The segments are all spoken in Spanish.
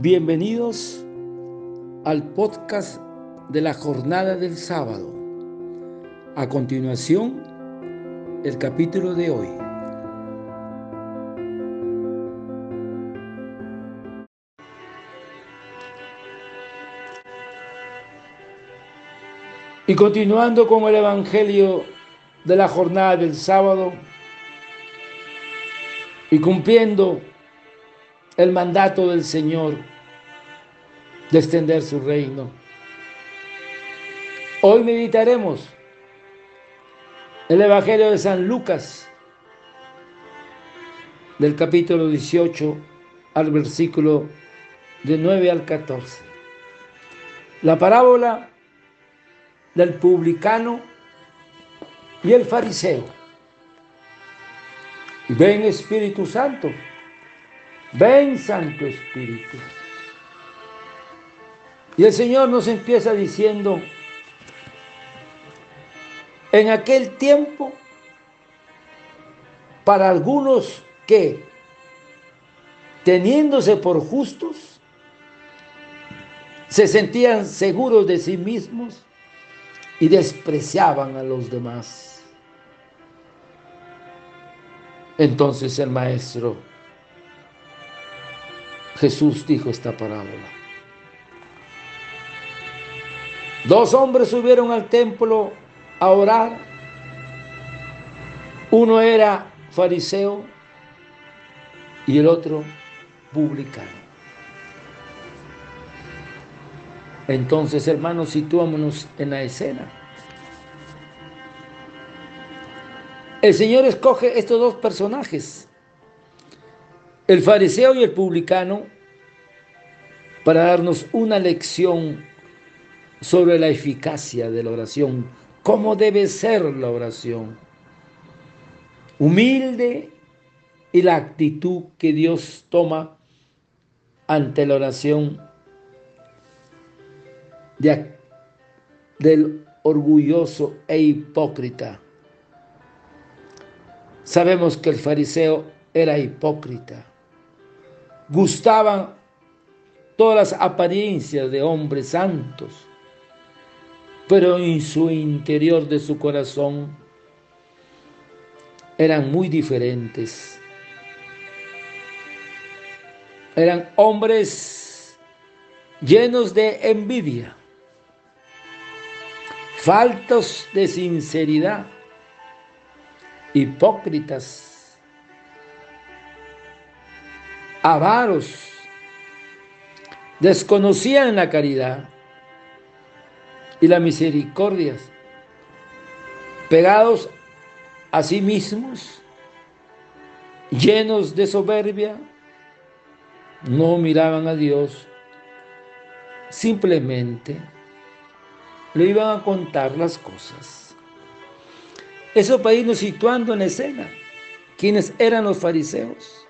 Bienvenidos al podcast de la jornada del sábado. A continuación, el capítulo de hoy. Y continuando con el Evangelio de la jornada del sábado y cumpliendo el mandato del Señor de extender su reino. Hoy meditaremos el Evangelio de San Lucas, del capítulo 18 al versículo de 9 al 14. La parábola del publicano y el fariseo. Ven Espíritu Santo. Ven Santo Espíritu. Y el Señor nos empieza diciendo, en aquel tiempo, para algunos que, teniéndose por justos, se sentían seguros de sí mismos y despreciaban a los demás. Entonces el maestro Jesús dijo esta parábola. Dos hombres subieron al templo a orar. Uno era fariseo y el otro publicano. Entonces, hermanos, situámonos en la escena. El Señor escoge estos dos personajes el fariseo y el publicano para darnos una lección sobre la eficacia de la oración, cómo debe ser la oración. Humilde y la actitud que Dios toma ante la oración del orgulloso e hipócrita. Sabemos que el fariseo era hipócrita gustaban todas las apariencias de hombres santos, pero en su interior de su corazón eran muy diferentes. Eran hombres llenos de envidia, faltos de sinceridad, hipócritas avaros, desconocían la caridad y la misericordia, pegados a sí mismos, llenos de soberbia, no miraban a Dios, simplemente le iban a contar las cosas. Eso para irnos situando en escena, quiénes eran los fariseos.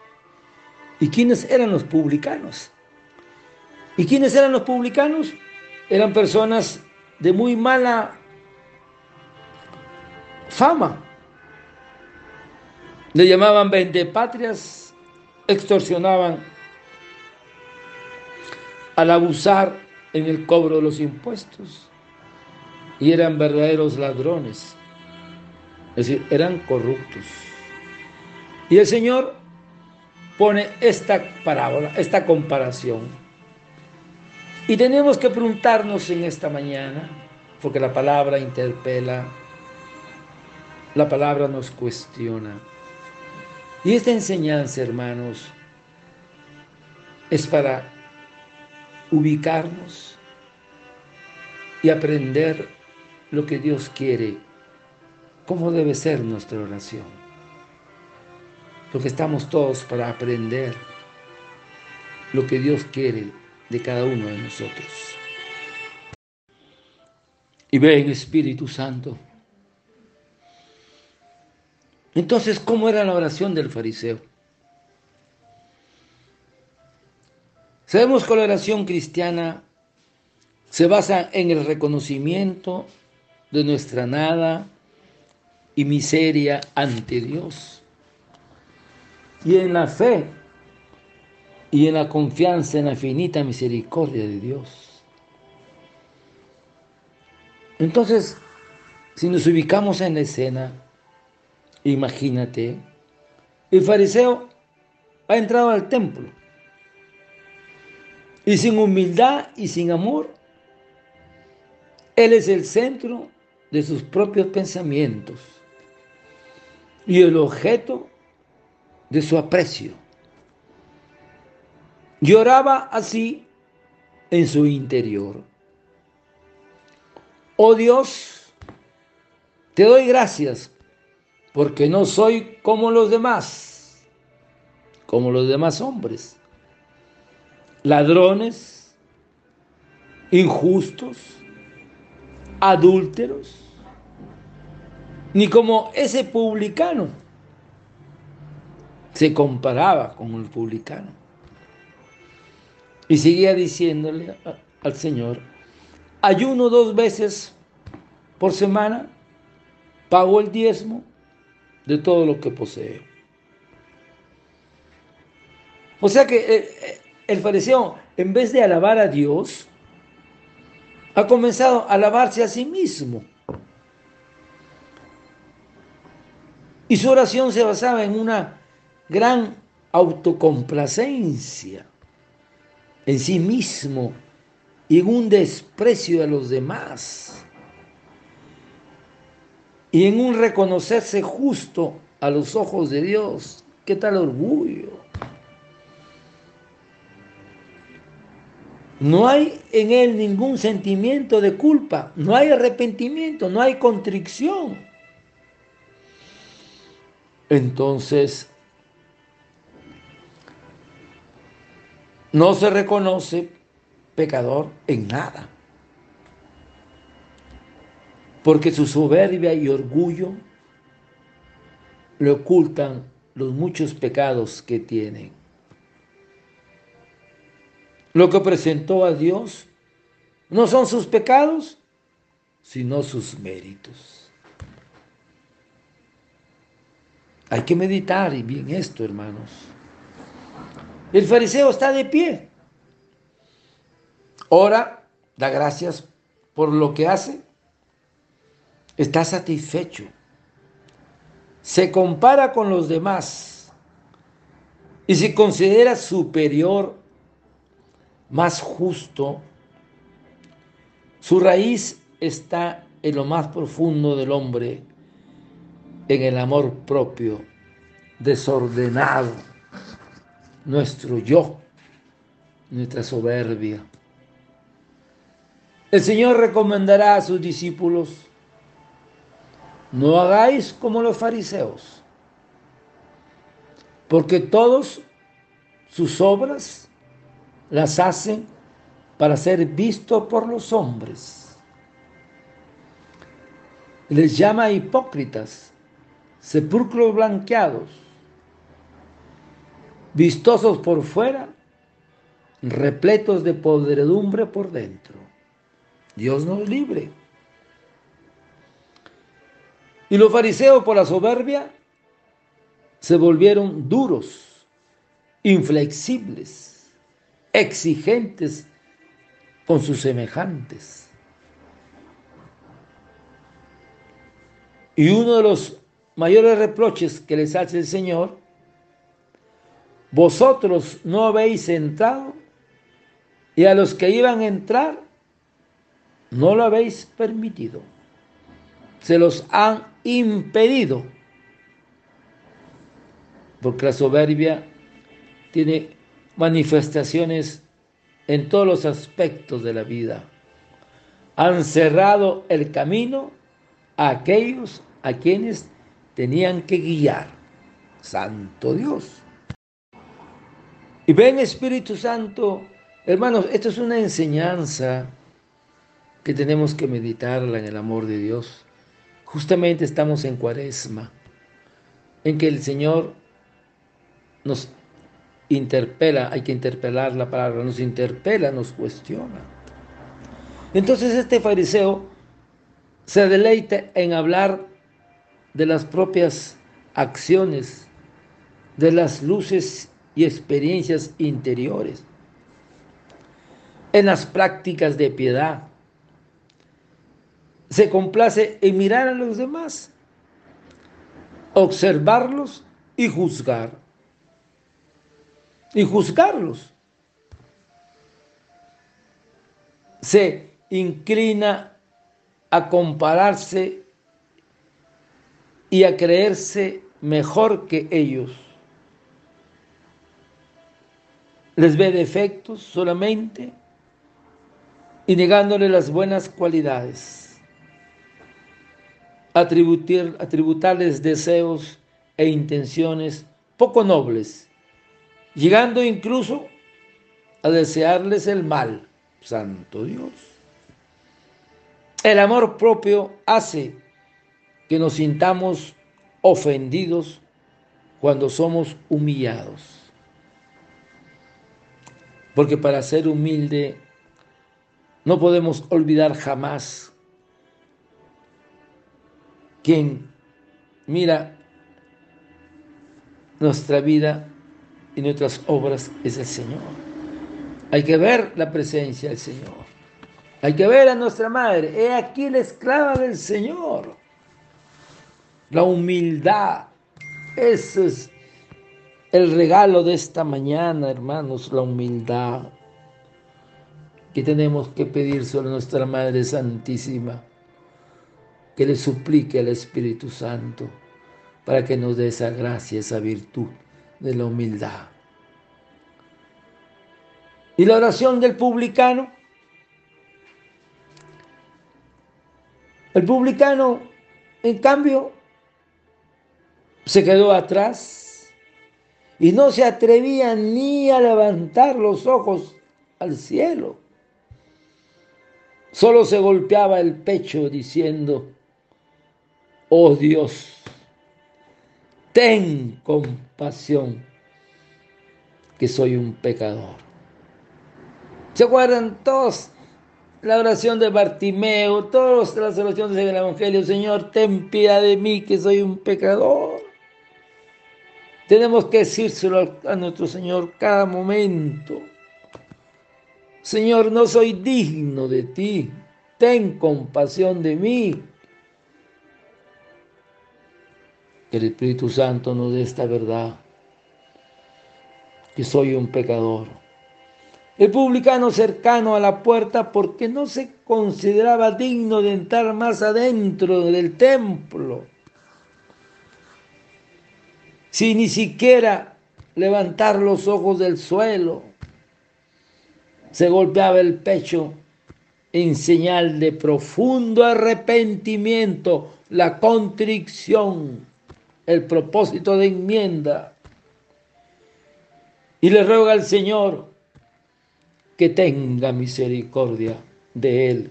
¿Y quiénes eran los publicanos? ¿Y quiénes eran los publicanos? Eran personas de muy mala fama. Le llamaban vendepatrias, extorsionaban al abusar en el cobro de los impuestos y eran verdaderos ladrones, es decir, eran corruptos. Y el Señor pone esta parábola, esta comparación. Y tenemos que preguntarnos en esta mañana, porque la palabra interpela, la palabra nos cuestiona. Y esta enseñanza, hermanos, es para ubicarnos y aprender lo que Dios quiere, cómo debe ser nuestra oración porque estamos todos para aprender lo que Dios quiere de cada uno de nosotros. Y ven Espíritu Santo. Entonces, ¿cómo era la oración del fariseo? Sabemos que la oración cristiana se basa en el reconocimiento de nuestra nada y miseria ante Dios y en la fe y en la confianza en la infinita misericordia de Dios. Entonces, si nos ubicamos en la escena, imagínate, el fariseo ha entrado al templo y sin humildad y sin amor, él es el centro de sus propios pensamientos y el objeto de su aprecio. Lloraba así en su interior. Oh Dios, te doy gracias porque no soy como los demás, como los demás hombres, ladrones, injustos, adúlteros, ni como ese publicano se comparaba con el publicano. Y seguía diciéndole al Señor, ayuno dos veces por semana, pago el diezmo de todo lo que posee. O sea que eh, eh, el fariseo, en vez de alabar a Dios, ha comenzado a alabarse a sí mismo. Y su oración se basaba en una gran autocomplacencia en sí mismo y en un desprecio a los demás y en un reconocerse justo a los ojos de Dios. ¿Qué tal orgullo? No hay en él ningún sentimiento de culpa, no hay arrepentimiento, no hay contrición. Entonces, no se reconoce pecador en nada. Porque su soberbia y orgullo le ocultan los muchos pecados que tiene. Lo que presentó a Dios no son sus pecados, sino sus méritos. Hay que meditar bien esto, hermanos. El fariseo está de pie. Ora, da gracias por lo que hace. Está satisfecho. Se compara con los demás y se considera superior, más justo. Su raíz está en lo más profundo del hombre, en el amor propio, desordenado nuestro yo, nuestra soberbia. El Señor recomendará a sus discípulos, no hagáis como los fariseos, porque todos sus obras las hacen para ser vistos por los hombres. Les llama hipócritas, sepulcros blanqueados vistosos por fuera, repletos de podredumbre por dentro. Dios nos libre. Y los fariseos por la soberbia se volvieron duros, inflexibles, exigentes con sus semejantes. Y uno de los mayores reproches que les hace el Señor vosotros no habéis entrado y a los que iban a entrar no lo habéis permitido. Se los han impedido. Porque la soberbia tiene manifestaciones en todos los aspectos de la vida. Han cerrado el camino a aquellos a quienes tenían que guiar. Santo Dios. Y ven Espíritu Santo, hermanos, esto es una enseñanza que tenemos que meditarla en el amor de Dios. Justamente estamos en cuaresma, en que el Señor nos interpela, hay que interpelar la palabra, nos interpela, nos cuestiona. Entonces este fariseo se deleita en hablar de las propias acciones, de las luces y experiencias interiores, en las prácticas de piedad. Se complace en mirar a los demás, observarlos y juzgar. Y juzgarlos. Se inclina a compararse y a creerse mejor que ellos. Les ve defectos solamente y negándole las buenas cualidades. Atributir, atributarles deseos e intenciones poco nobles, llegando incluso a desearles el mal. Santo Dios. El amor propio hace que nos sintamos ofendidos cuando somos humillados. Porque para ser humilde no podemos olvidar jamás quien mira nuestra vida y nuestras obras es el Señor. Hay que ver la presencia del Señor. Hay que ver a nuestra madre. He aquí la esclava del Señor la humildad. Ese es el regalo de esta mañana, hermanos, la humildad que tenemos que pedir sobre nuestra Madre Santísima, que le suplique al Espíritu Santo para que nos dé esa gracia, esa virtud de la humildad. Y la oración del publicano. El publicano, en cambio, se quedó atrás y no se atrevía ni a levantar los ojos al cielo. Solo se golpeaba el pecho diciendo, oh Dios, ten compasión, que soy un pecador. ¿Se acuerdan todos la oración de Bartimeo, todas las oraciones del Evangelio? Señor, ten piedad de mí, que soy un pecador. Tenemos que decírselo a nuestro Señor cada momento. Señor, no soy digno de ti. Ten compasión de mí. El Espíritu Santo nos dé esta verdad. Que soy un pecador. El publicano cercano a la puerta porque no se consideraba digno de entrar más adentro del templo sin ni siquiera levantar los ojos del suelo. Se golpeaba el pecho en señal de profundo arrepentimiento, la contrición, el propósito de enmienda. Y le ruega al Señor que tenga misericordia de él,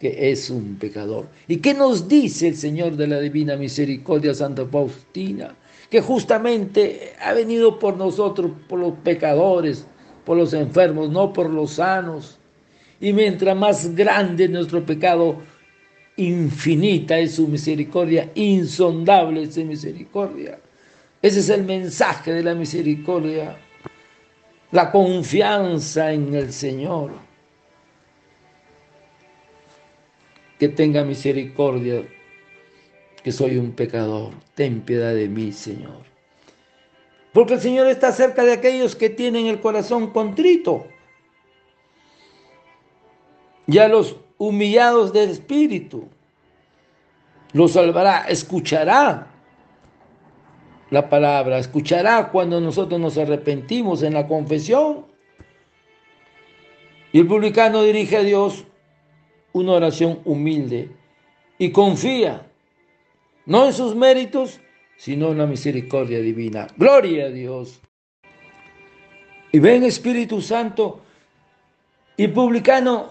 que es un pecador. ¿Y qué nos dice el Señor de la Divina Misericordia, Santa Faustina? Que justamente ha venido por nosotros, por los pecadores, por los enfermos, no por los sanos. Y mientras más grande es nuestro pecado, infinita es su misericordia, insondable es su misericordia. Ese es el mensaje de la misericordia, la confianza en el Señor. Que tenga misericordia que soy un pecador. Ten piedad de mí, Señor. Porque el Señor está cerca de aquellos que tienen el corazón contrito. Y a los humillados del espíritu. Los salvará, escuchará la palabra, escuchará cuando nosotros nos arrepentimos en la confesión. Y el publicano dirige a Dios una oración humilde y confía no en sus méritos, sino en la misericordia divina. Gloria a Dios. Y ven Espíritu Santo y publicano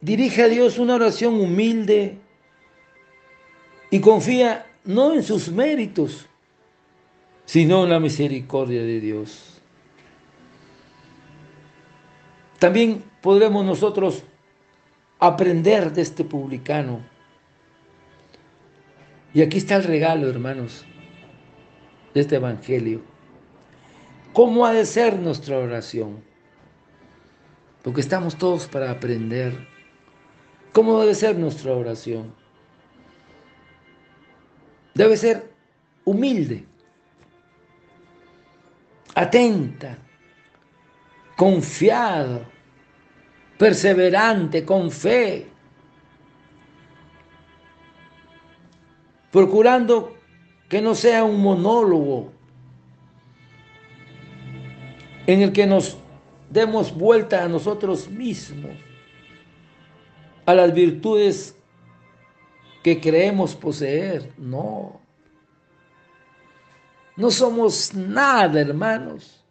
dirige a Dios una oración humilde y confía no en sus méritos, sino en la misericordia de Dios. También podremos nosotros aprender de este publicano y aquí está el regalo, hermanos, de este Evangelio. ¿Cómo ha de ser nuestra oración? Porque estamos todos para aprender. ¿Cómo debe ser nuestra oración? Debe ser humilde, atenta, confiada, perseverante, con fe, procurando que no sea un monólogo en el que nos demos vuelta a nosotros mismos, a las virtudes que creemos poseer. No. No somos nada, hermanos.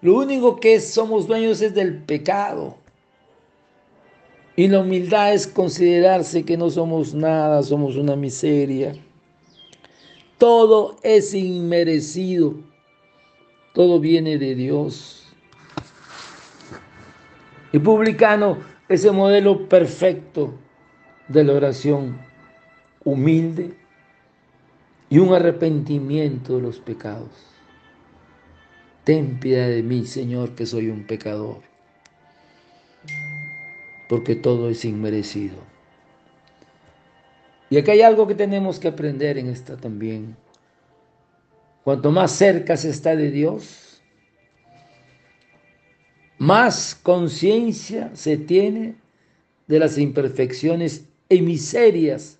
Lo único que somos dueños es del pecado. Y la humildad es considerarse que no somos nada, somos una miseria. Todo es inmerecido. Todo viene de Dios. Y publicano es el modelo perfecto de la oración humilde y un arrepentimiento de los pecados. Ten piedad de mí, Señor, que soy un pecador porque todo es inmerecido. Y aquí hay algo que tenemos que aprender en esta también. Cuanto más cerca se está de Dios, más conciencia se tiene de las imperfecciones y miserias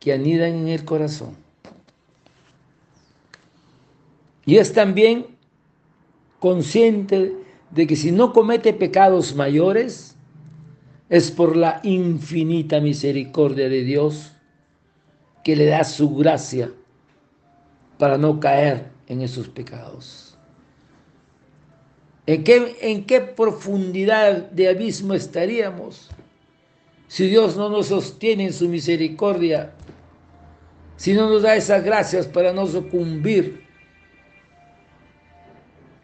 que anidan en el corazón. Y es también consciente de que si no comete pecados mayores, es por la infinita misericordia de Dios que le da su gracia para no caer en esos pecados. ¿En qué, ¿En qué profundidad de abismo estaríamos si Dios no nos sostiene en su misericordia, si no nos da esas gracias para no sucumbir?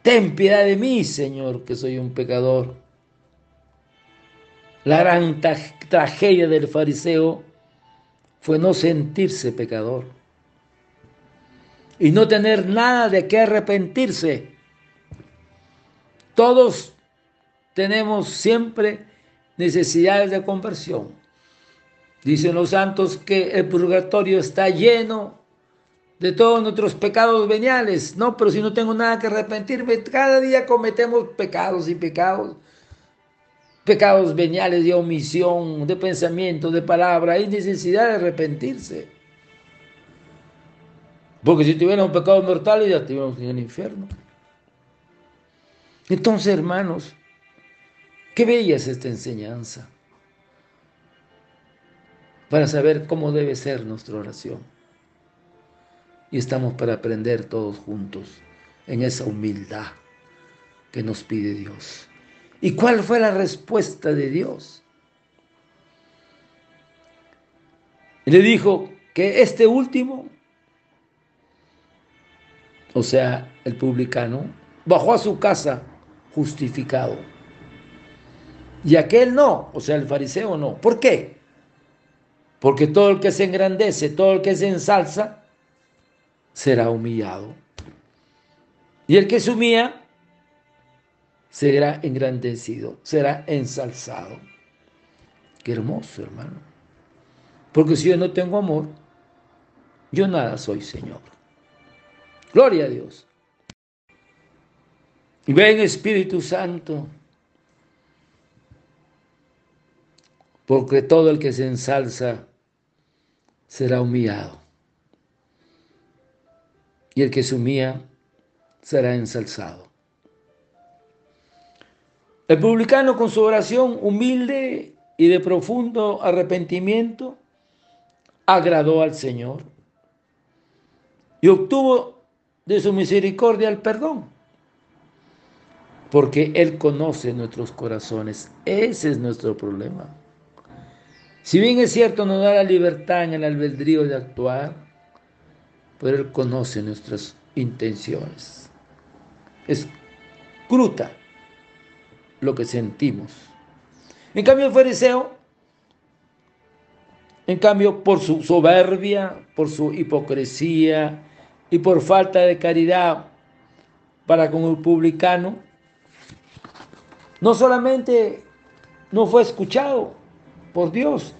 Ten piedad de mí, Señor, que soy un pecador. La gran tragedia del fariseo fue no sentirse pecador y no tener nada de qué arrepentirse. Todos tenemos siempre necesidades de conversión. Dicen los santos que el purgatorio está lleno de todos nuestros pecados veniales. No, pero si no tengo nada que arrepentirme, cada día cometemos pecados y pecados pecados veniales de omisión, de pensamiento, de palabra, hay necesidad de arrepentirse. Porque si tuviera un pecado mortal ya estuviéramos en el infierno. Entonces, hermanos, qué bella es esta enseñanza para saber cómo debe ser nuestra oración. Y estamos para aprender todos juntos en esa humildad que nos pide Dios. ¿Y cuál fue la respuesta de Dios? Le dijo que este último, o sea, el publicano, bajó a su casa justificado. Y aquel no, o sea, el fariseo no. ¿Por qué? Porque todo el que se engrandece, todo el que se ensalza, será humillado. Y el que se humilla será engrandecido, será ensalzado. Qué hermoso, hermano. Porque si yo no tengo amor, yo nada soy, Señor. Gloria a Dios. Ven Espíritu Santo, porque todo el que se ensalza será humillado. Y el que se humilla será ensalzado. El publicano con su oración humilde y de profundo arrepentimiento agradó al Señor y obtuvo de su misericordia el perdón, porque Él conoce nuestros corazones. Ese es nuestro problema. Si bien es cierto, nos da la libertad en el albedrío de actuar, pero Él conoce nuestras intenciones. Es cruta lo que sentimos. En cambio, el fariseo, en cambio, por su soberbia, por su hipocresía y por falta de caridad para con el publicano, no solamente no fue escuchado por Dios,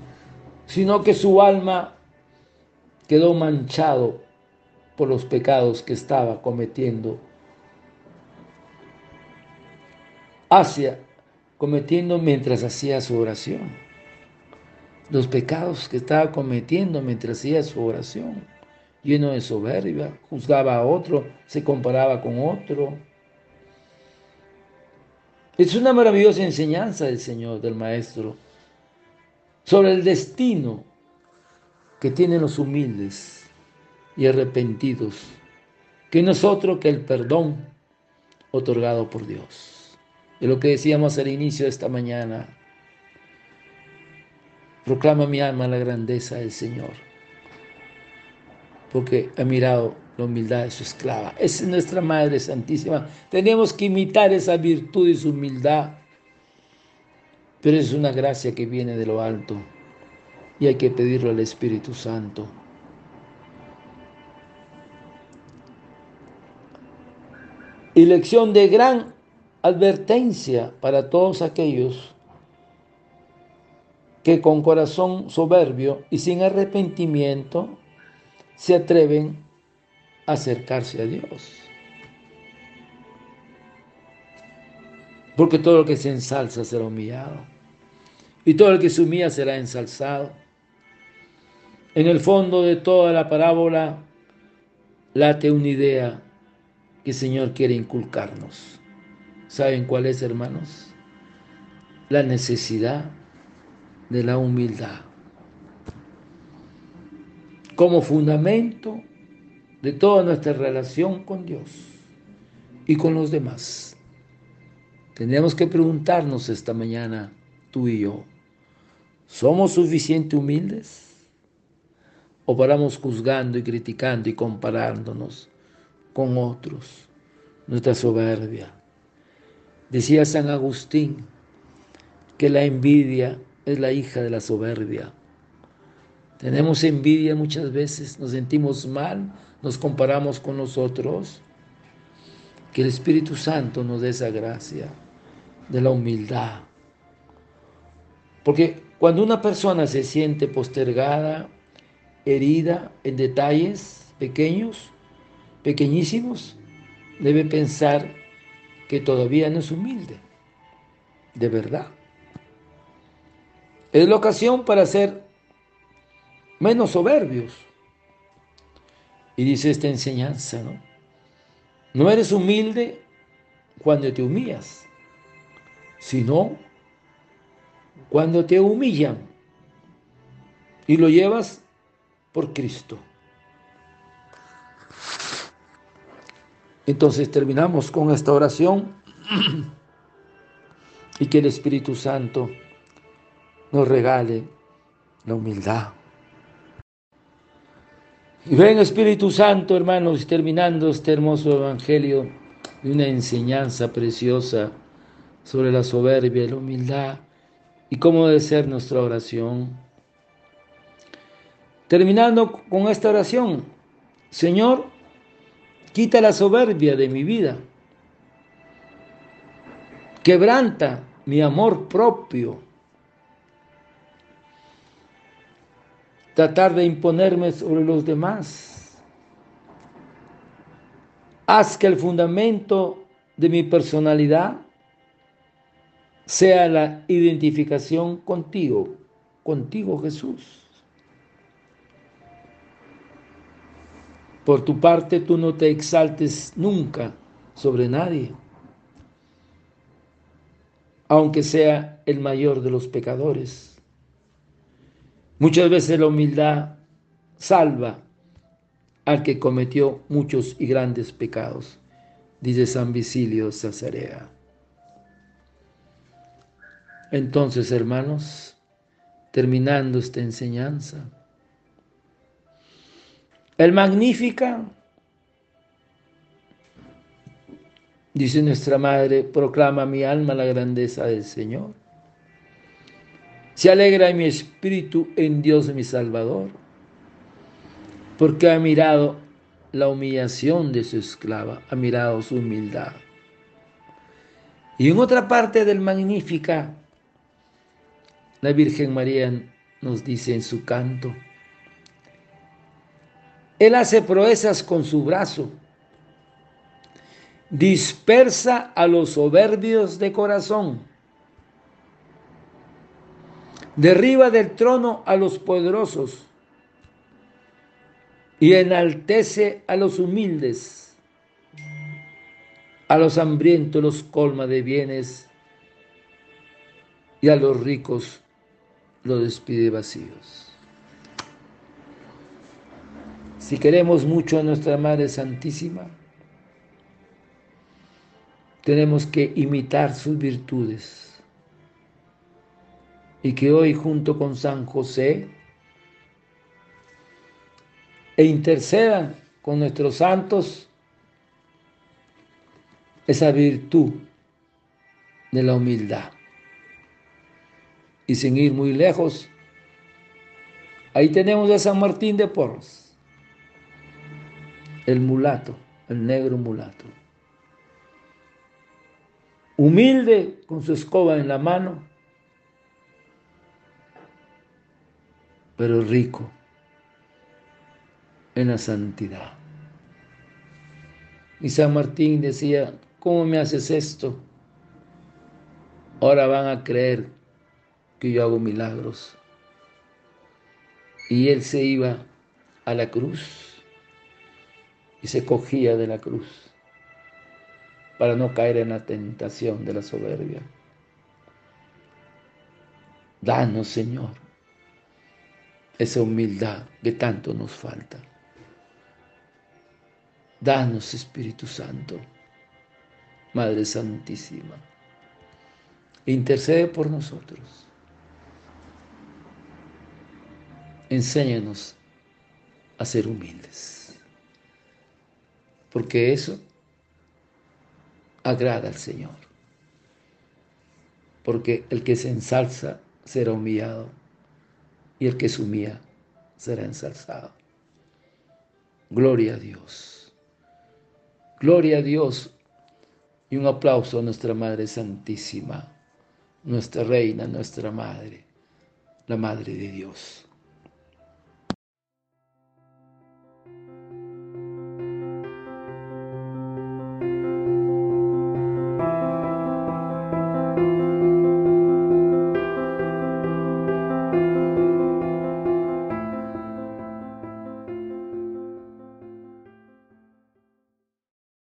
sino que su alma quedó manchado por los pecados que estaba cometiendo hacia cometiendo mientras hacía su oración. Los pecados que estaba cometiendo mientras hacía su oración, lleno de soberbia, juzgaba a otro, se comparaba con otro. Es una maravillosa enseñanza del Señor, del Maestro, sobre el destino que tienen los humildes y arrepentidos, que no es otro que el perdón otorgado por Dios. Es lo que decíamos al inicio de esta mañana. Proclama mi alma la grandeza del Señor, porque ha mirado la humildad de su esclava. Es nuestra Madre Santísima. Tenemos que imitar esa virtud y su humildad, pero es una gracia que viene de lo alto y hay que pedirlo al Espíritu Santo. Y lección de gran advertencia para todos aquellos que con corazón soberbio y sin arrepentimiento se atreven a acercarse a Dios. Porque todo lo que se ensalza será humillado. Y todo el que se humilla será ensalzado. En el fondo de toda la parábola late una idea que el Señor quiere inculcarnos. ¿Saben cuál es, hermanos? La necesidad de la humildad como fundamento de toda nuestra relación con Dios y con los demás. Tenemos que preguntarnos esta mañana, tú y yo, ¿somos suficientemente humildes? ¿O paramos juzgando y criticando y comparándonos con otros? Nuestra soberbia. Decía San Agustín que la envidia es la hija de la soberbia. Tenemos envidia muchas veces, nos sentimos mal, nos comparamos con nosotros. Que el Espíritu Santo nos dé esa gracia de la humildad. Porque cuando una persona se siente postergada, herida en detalles pequeños, pequeñísimos, debe pensar que todavía no es humilde, de verdad. Es la ocasión para ser menos soberbios. Y dice esta enseñanza, ¿no? No eres humilde cuando te humillas, sino cuando te humillan y lo llevas por Cristo. Entonces terminamos con esta oración y que el Espíritu Santo nos regale la humildad. Y ven Espíritu Santo, hermanos, terminando este hermoso Evangelio de una enseñanza preciosa sobre la soberbia la humildad y cómo debe ser nuestra oración. Terminando con esta oración, Señor, quita la soberbia de mi vida, quebranta mi amor propio tratar de imponerme sobre los demás. Haz que el fundamento de mi personalidad sea la identificación contigo, contigo Jesús. Por tu parte, tú no te exaltes nunca sobre nadie, aunque sea el mayor de los pecadores. Muchas veces la humildad salva al que cometió muchos y grandes pecados, dice San Vicilio Cesarea. Entonces, hermanos, terminando esta enseñanza, el Magnífica, dice nuestra Madre, proclama mi alma la grandeza del Señor. Se alegra mi espíritu en Dios mi Salvador, porque ha mirado la humillación de su esclava, ha mirado su humildad. Y en otra parte del Magnífica, la Virgen María nos dice en su canto, Él hace proezas con su brazo, dispersa a los soberbios de corazón, derriba del trono a los poderosos y enaltece a los humildes, a los hambrientos los colma de bienes y a los ricos los despide vacíos. Si queremos mucho a nuestra Madre Santísima, tenemos que imitar sus virtudes. Y que hoy junto con San José e intercedan con nuestros santos esa virtud de la humildad. Y sin ir muy lejos, ahí tenemos a San Martín de Porres, el mulato, el negro mulato humilde con su escoba en la mano, pero rico en la santidad. Y San Martín decía, ¿cómo me haces esto? Ahora van a creer que yo hago milagros. Y él se iba a la cruz y se cogía de la cruz para no caer en la tentación de la soberbia. Danos, Señor, esa humildad que tanto nos falta. Danos, Espíritu Santo, Madre Santísima, intercede por nosotros. Enséñanos a ser humildes, porque eso agrada al Señor. Porque el que se ensalza será humillado y el que se humilla será ensalzado. Gloria a Dios. Gloria a Dios y un aplauso a nuestra Madre Santísima, nuestra Reina, nuestra Madre, la Madre de Dios.